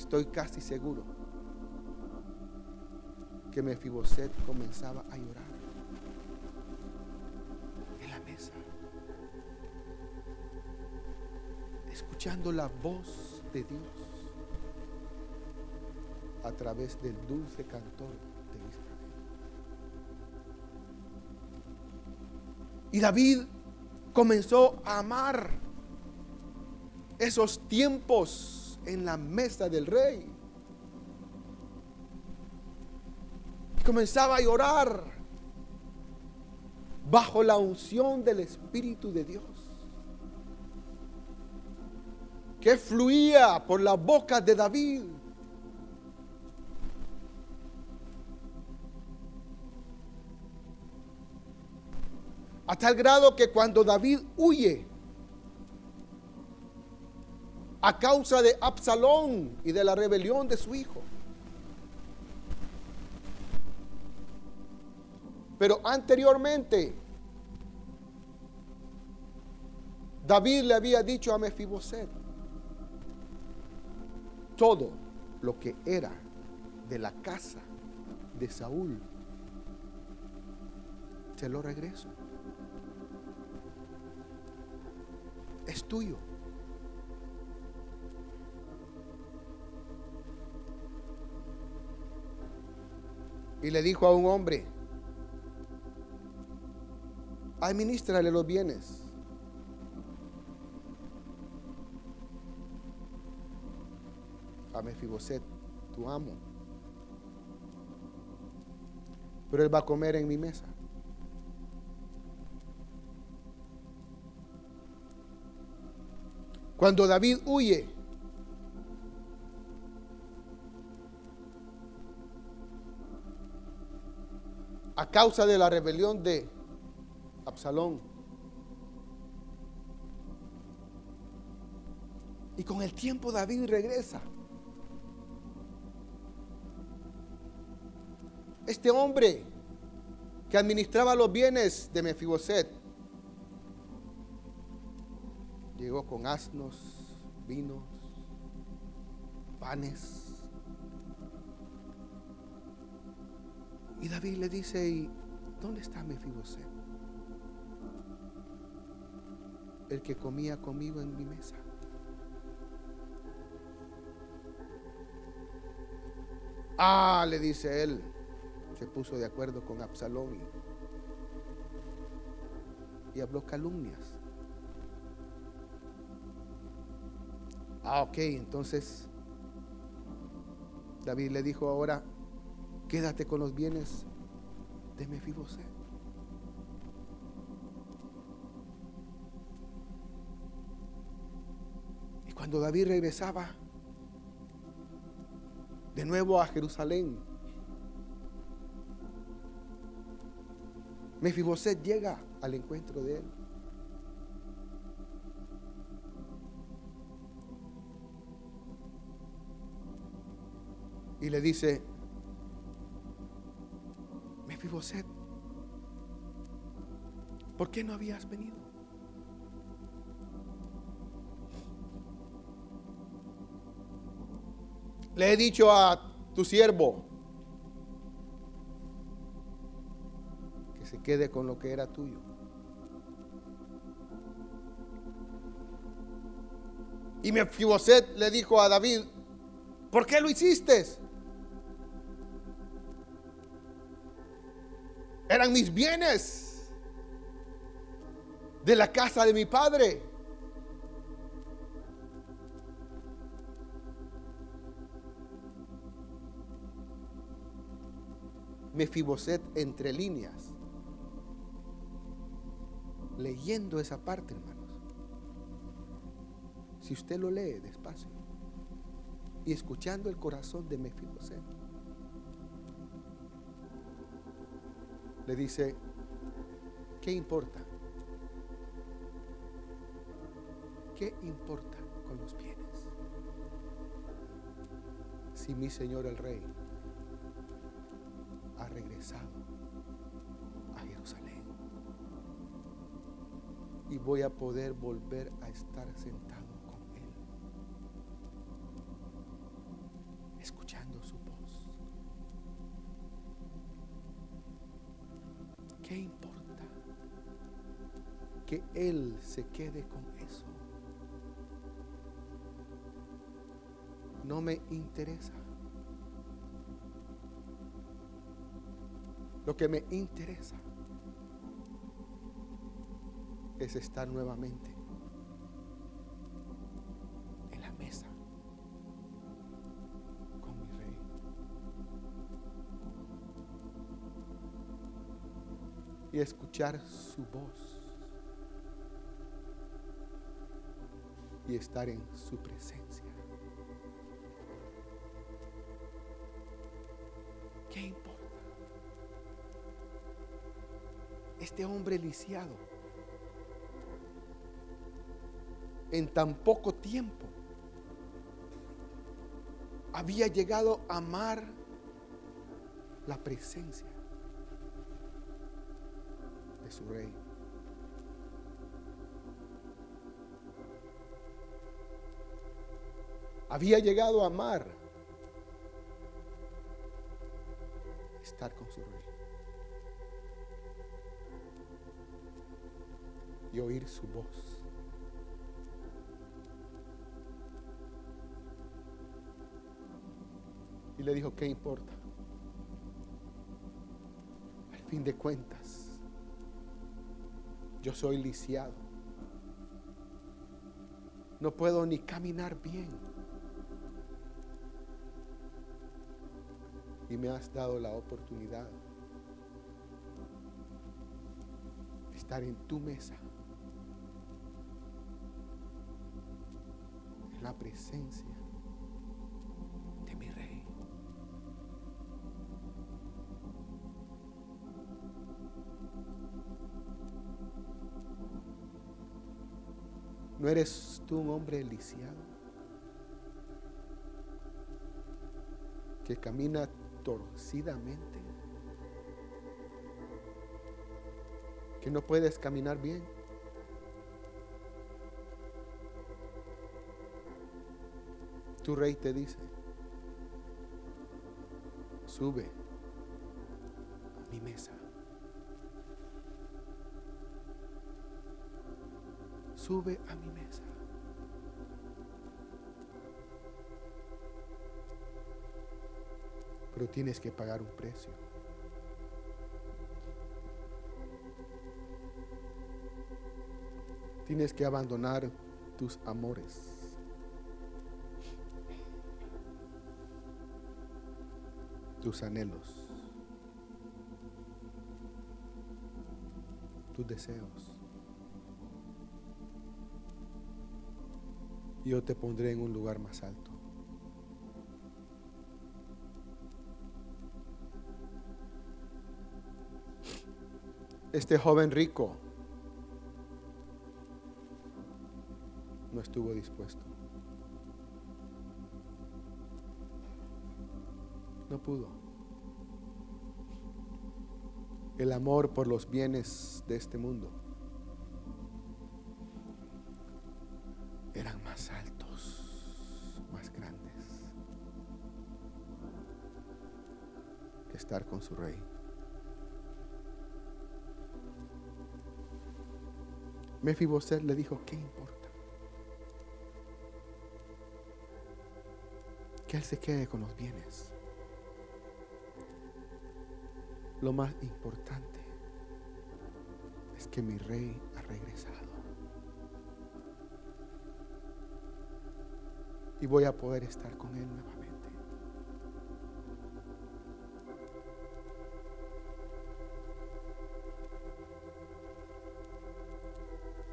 estoy casi seguro que Mefiboset comenzaba a llorar en la mesa, escuchando la voz de Dios a través del dulce cantor de Israel. Y David comenzó a amar esos tiempos en la mesa del rey. comenzaba a llorar bajo la unción del Espíritu de Dios, que fluía por la boca de David. A tal grado que cuando David huye a causa de Absalón y de la rebelión de su hijo, Pero anteriormente, David le había dicho a Mefiboset todo lo que era de la casa de Saúl. Se lo regreso. Es tuyo. Y le dijo a un hombre, administrale los bienes. A Mefiboset, tu amo. Pero él va a comer en mi mesa. Cuando David huye, causa de la rebelión de Absalón. Y con el tiempo David regresa. Este hombre que administraba los bienes de Mefiboset llegó con asnos, vinos, panes. Y David le dice, ¿y dónde está Mefiboset? el que comía conmigo en mi mesa. Ah, le dice él, se puso de acuerdo con Absalón y, habló calumnias. Ah, ok, entonces David le dijo ahora, quédate con los bienes de Mefiboset. Cuando David regresaba de nuevo a Jerusalén, Mefiboset llega al encuentro de él. Y le dice, ¿por qué no habías venido? Le he dicho a tu siervo que se quede con lo que era tuyo. Y Mefiboset le dijo a David, ¿por qué lo hiciste? Eran mis bienes de la casa de mi padre. Mefiboset entre líneas. Leyendo esa parte, hermanos. Si usted lo lee despacio y escuchando el corazón de Mefiboset, le dice, ¿qué importa? ¿Qué importa con los bienes? Si mi Señor el Rey ha regresado a Jerusalén. Y voy a poder volver a estar sentado se quede con eso. No me interesa. Lo que me interesa es estar nuevamente en la mesa con mi rey. Y escuchar su voz. Y estar en su presencia. ¿Qué importa? Este hombre lisiado en tan poco tiempo había llegado a amar la presencia de su rey. Había llegado a amar estar con su rey. Y oír su voz. Y le dijo, ¿qué importa? Al fin de cuentas, yo soy lisiado. No puedo ni caminar bien. Y me has dado la oportunidad de estar en tu mesa. En la presencia de mi rey. ¿No eres tú un hombre lisiado? Que camina torcidamente. Que no puedes caminar bien. Tu rey te dice, sube a mi mesa. Sube a mi mesa. Pero tienes que pagar un precio. Tienes que abandonar tus amores. Tus anhelos. Tus deseos. Yo te pondré en un lugar más alto. Este joven rico no estuvo dispuesto. No pudo. El amor por los bienes de este mundo eran más altos, más grandes que estar con su rey. Mefiboset le dijo, ¿qué importa? Que él se quede con los bienes. Lo más importante es que mi rey ha regresado. Y voy a poder estar con él nuevamente.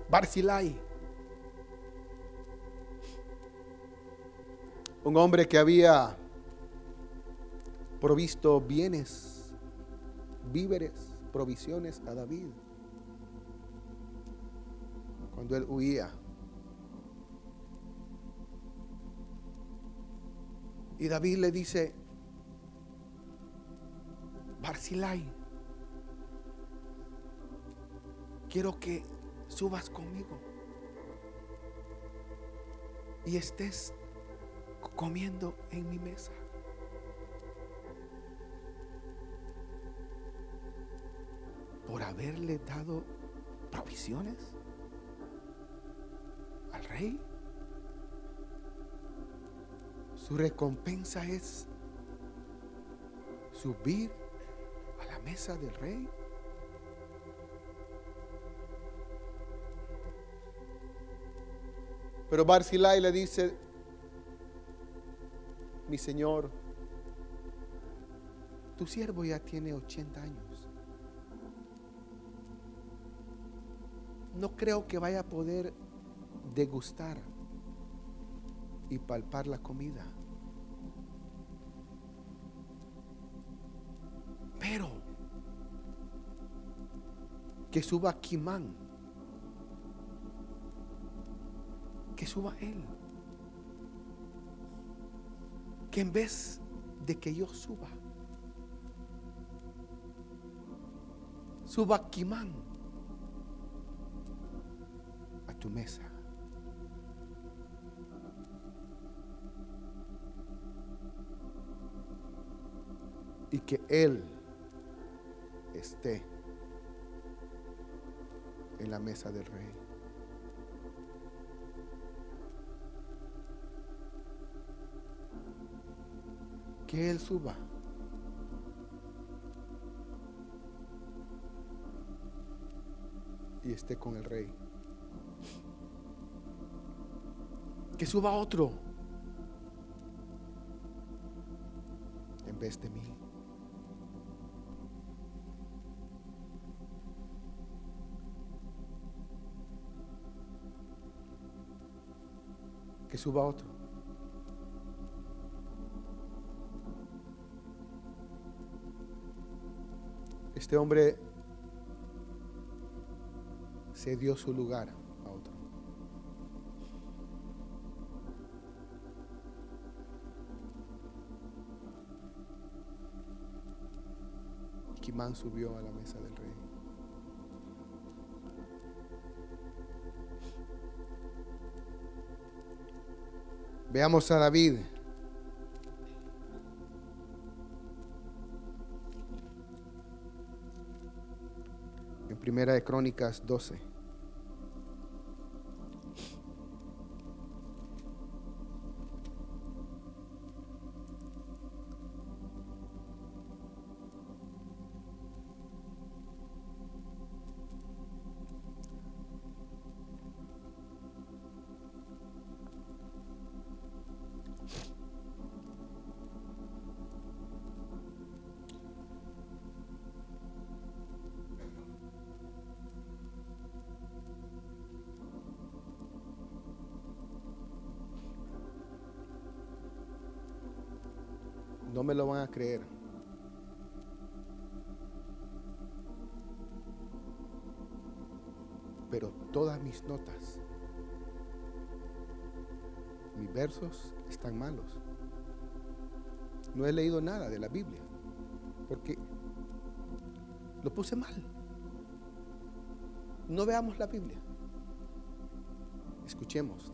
Barzilai. Un hombre que había provisto bienes, víveres, provisiones a David. Cuando él huía. Y David le dice, Barzilai, quiero que subas conmigo y estés comiendo en mi mesa. por haberle dado provisiones al rey. Su recompensa es subir a la mesa del rey. Pero Barzilai le dice, mi señor, tu siervo ya tiene 80 años. No creo que vaya a poder degustar y palpar la comida. Pero que suba Kimán, suba él, que en vez de que yo suba, suba Kimán a tu mesa. Y que Él esté en la mesa del rey. Que Él suba. Y esté con el rey. Que suba otro. En vez de mí. que suba otro. Este hombre se dio su lugar a otro. Kimán subió a la mesa del rey. Veamos a David. Primera de Crónicas 12. Lo van a creer. Pero todas mis notas, mis versos están malos. No he leído nada de la Biblia porque lo puse mal. No veamos la Biblia. Escuchemos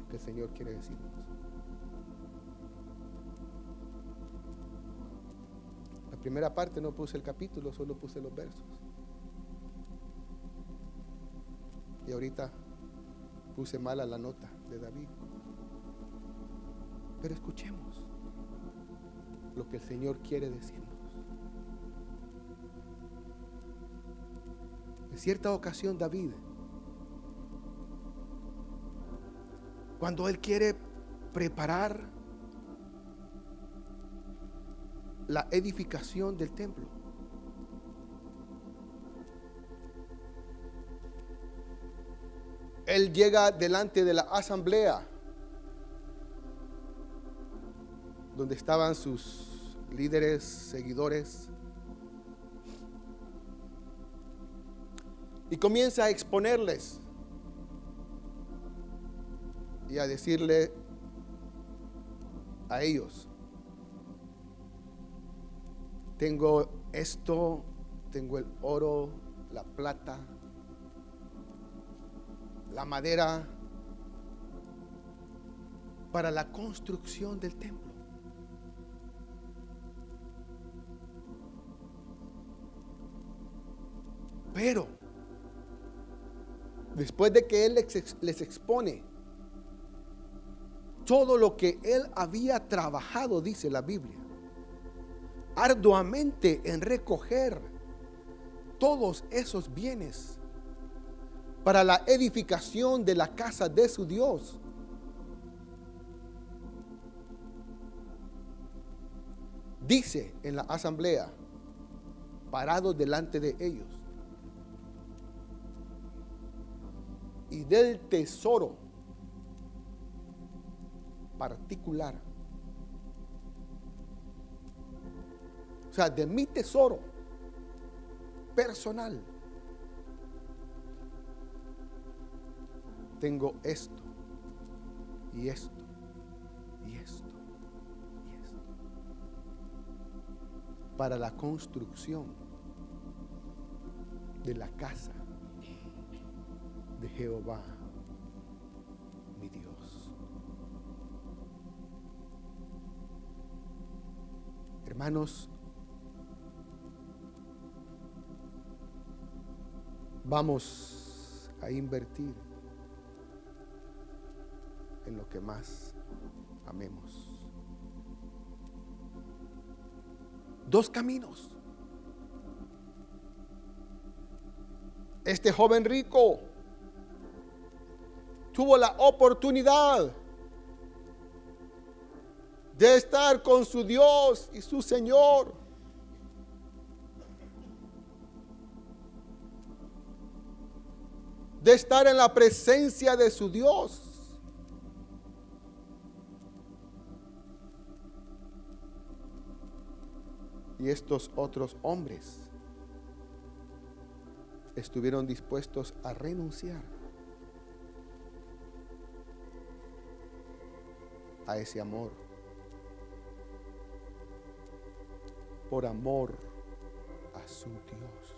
lo que el Señor quiere decirnos. Primera parte no puse el capítulo, solo puse los versos. Y ahorita puse mala la nota de David. Pero escuchemos lo que el Señor quiere decirnos. En cierta ocasión David, cuando él quiere preparar la edificación del templo, él llega delante de la asamblea donde estaban sus líderes, seguidores, y comienza a exponerles y a decirle a ellos, tengo esto, tengo el oro, la plata, la madera para la construcción del templo. Pero, después de que Él les expone todo lo que Él había trabajado, dice la Biblia, arduamente en recoger todos esos bienes para la edificación de la casa de su Dios. Dice en la asamblea, parado delante de ellos, y del tesoro particular. Sea, de mi tesoro personal. Tengo esto y esto y esto y esto. Para la construcción de la casa de Jehová, mi Dios. Hermanos, vamos a invertir en lo que más amemos. Dos caminos. Este joven rico tuvo la oportunidad de estar con su Dios y su Señor. De estar en la presencia de su Dios. Y estos otros hombres estuvieron dispuestos a renunciar a ese amor. Por amor a su Dios.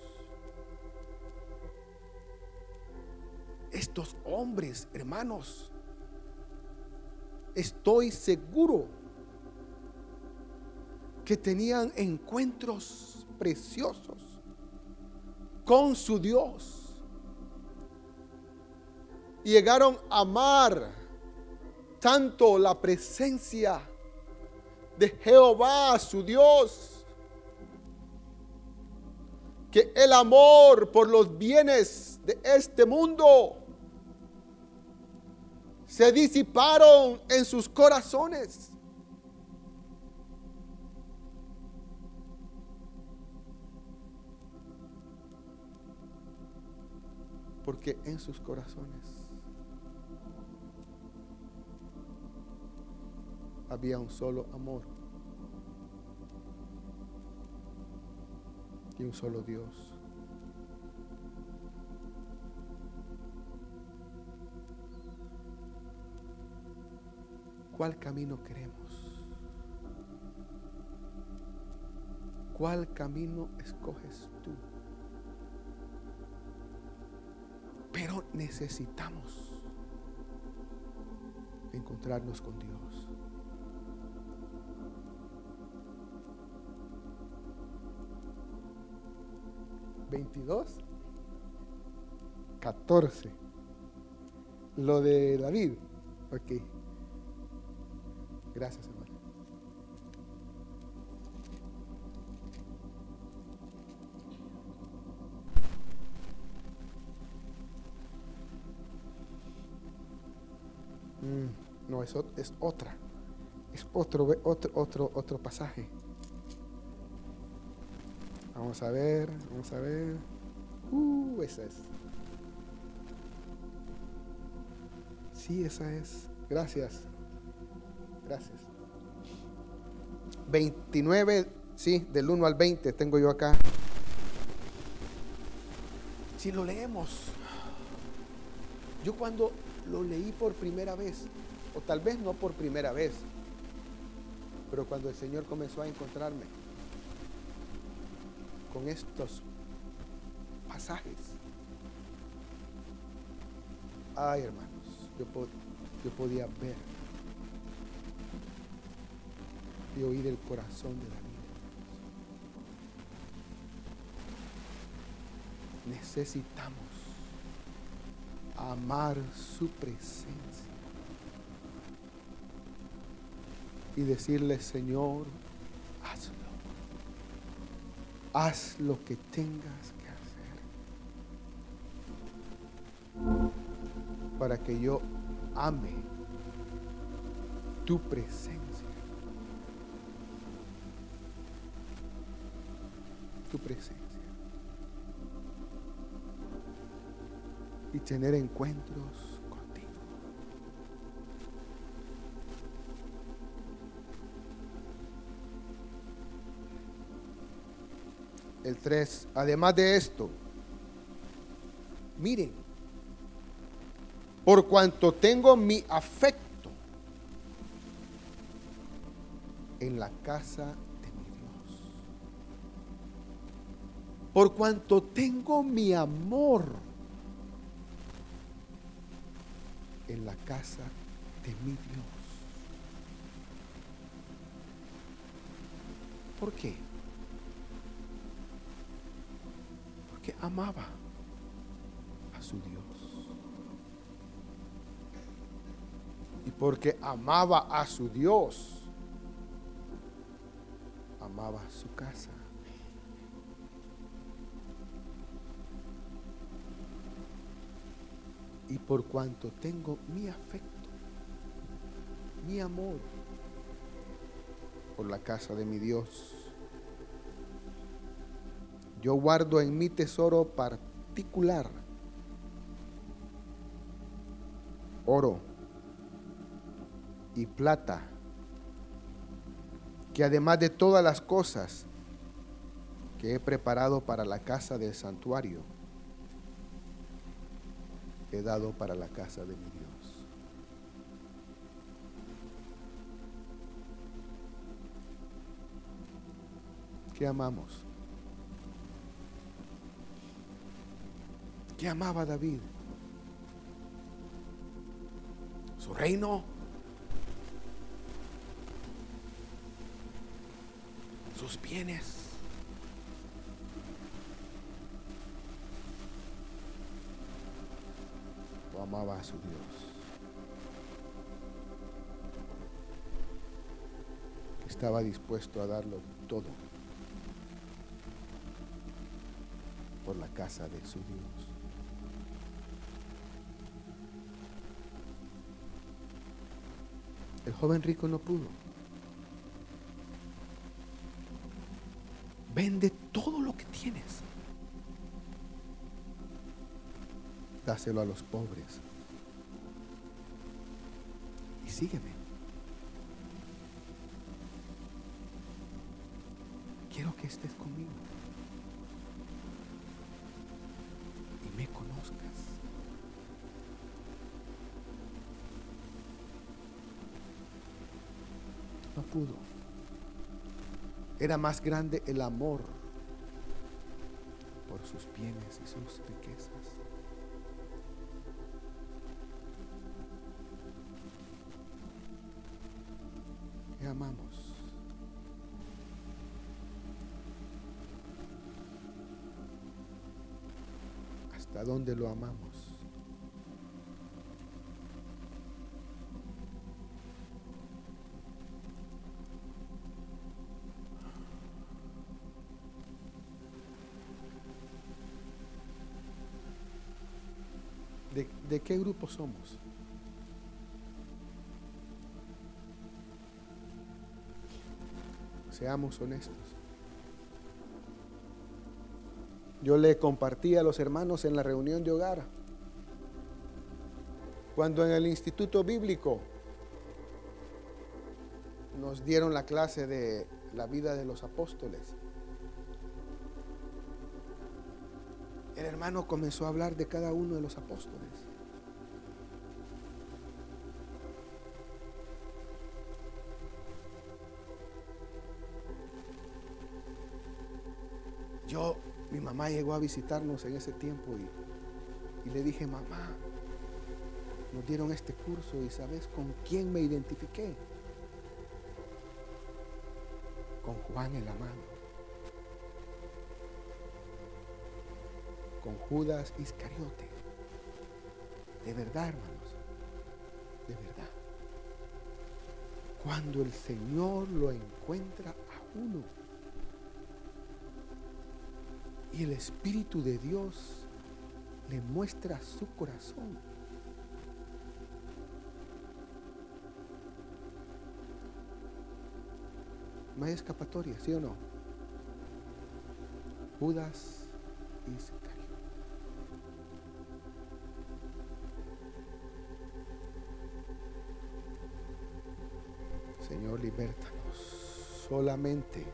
Estos hombres, hermanos, estoy seguro que tenían encuentros preciosos con su Dios. Y llegaron a amar tanto la presencia de Jehová, su Dios, que el amor por los bienes de este mundo se disiparon en sus corazones. Porque en sus corazones había un solo amor y un solo Dios. ¿Cuál camino queremos? ¿Cuál camino escoges tú? Pero necesitamos encontrarnos con Dios. 22, 14. Lo de David. Ok. Gracias, hermano. Mm, no, es, es otra. Es otro, otro, otro, otro pasaje. Vamos a ver, vamos a ver. Uh, esa es. Sí, esa es. Gracias. Gracias. 29, sí, del 1 al 20 tengo yo acá. Si lo leemos, yo cuando lo leí por primera vez, o tal vez no por primera vez, pero cuando el Señor comenzó a encontrarme, con estos pasajes. Ay, hermanos, yo, yo podía ver y oír el corazón de David. necesitamos amar su presencia y decirle, Señor, hazlo. Haz lo que tengas que hacer para que yo ame tu presencia. Tu presencia. Y tener encuentros contigo. El 3. Además de esto, miren, por cuanto tengo mi afecto en la casa de mi Dios. Por cuanto tengo mi amor en la casa de mi Dios. ¿Por qué? Porque amaba a su Dios. Y porque amaba a su Dios amaba su casa. Y por cuanto tengo mi afecto, mi amor por la casa de mi Dios, yo guardo en mi tesoro particular oro y plata que además de todas las cosas que he preparado para la casa del santuario, he dado para la casa de mi Dios. ¿Qué amamos? ¿Qué amaba David? ¿Su reino? sus bienes. O amaba a su Dios. Estaba dispuesto a darlo todo por la casa de su Dios. El joven rico no pudo. Vende todo lo que tienes. Dáselo a los pobres. Y sígueme. Quiero que estés conmigo. Y me conozcas. No pudo era más grande el amor por sus bienes y sus riquezas. ¿Hasta dónde lo amamos? ¿De, qué grupo somos? Seamos honestos. Yo le compartí a los hermanos en la reunión de hogar, cuando en el instituto bíblico nos dieron la clase de la vida de los apóstoles. el hermano comenzó a hablar de cada uno de los apóstoles. Yo, mi mamá llegó a visitarnos en ese tiempo y, le dije, mamá, nos dieron este curso y sabes con quién me identifiqué. Con Juan el amado. con Judas Iscariote. De verdad, hermanos, de verdad. Cuando el Señor lo encuentra a uno y el Espíritu de Dios le muestra su corazón. No hay escapatoria, ¿sí o no? Judas Iscariote. Señor, libértanos. Solamente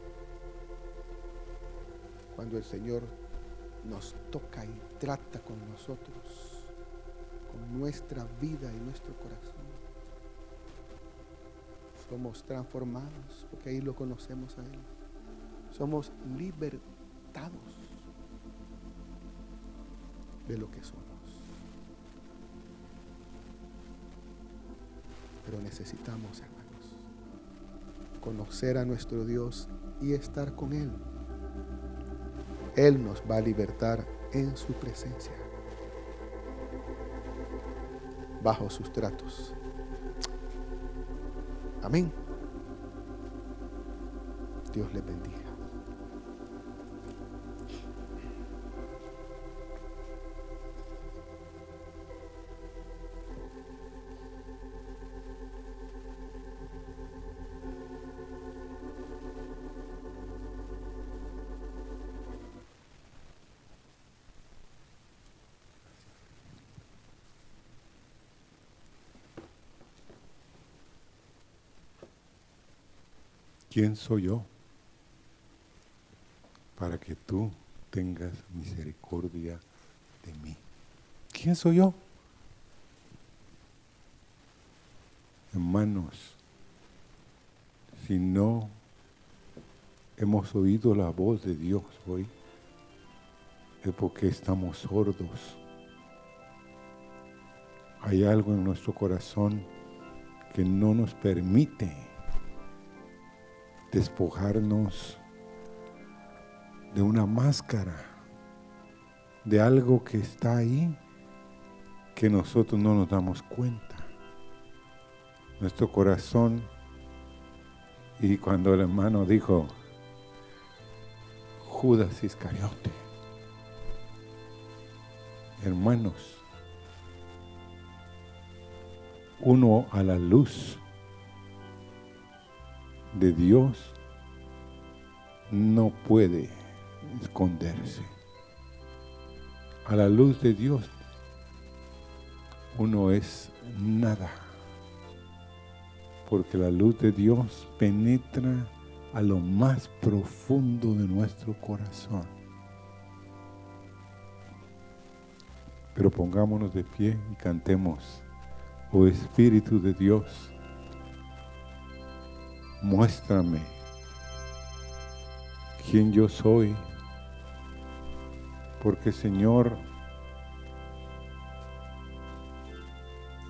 cuando el Señor nos toca y trata con nosotros, con nuestra vida y nuestro corazón, somos transformados, porque ahí lo conocemos a Él. Somos libertados de lo que somos. Pero necesitamos, hermanos, conocer a nuestro Dios y estar con Él. Él nos va a libertar en su presencia, bajo sus tratos. Amén. Dios les bendiga. ¿Quién soy yo para que tú tengas misericordia de mí? ¿Quién soy yo? Hermanos, si no hemos oído la voz de Dios hoy, es porque estamos sordos. Hay algo en nuestro corazón que no nos permite despojarnos de una máscara, de algo que está ahí que nosotros no nos damos cuenta. Nuestro corazón, y cuando el hermano dijo, Judas Iscariote, hermanos, uno a la luz de Dios no puede esconderse. A la luz de Dios uno es nada, porque la luz de Dios penetra a lo más profundo de nuestro corazón. Pero pongámonos de pie y cantemos, oh Espíritu de Dios muéstrame quién yo soy, porque Señor,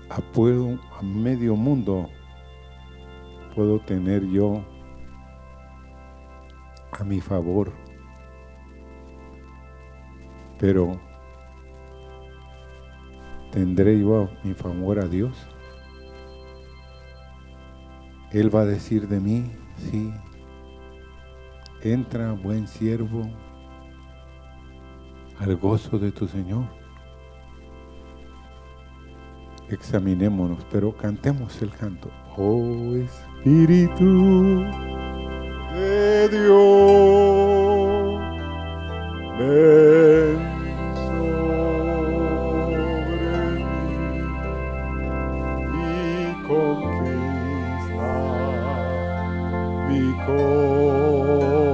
a, a medio mundo puedo tener yo a mi favor, pero ¿tendré yo a mi favor a Dios? Él va a decir de mí, sí, entra buen siervo al gozo de tu Señor. Examinémonos, pero cantemos el canto. Oh Espíritu de Dios, ven. because.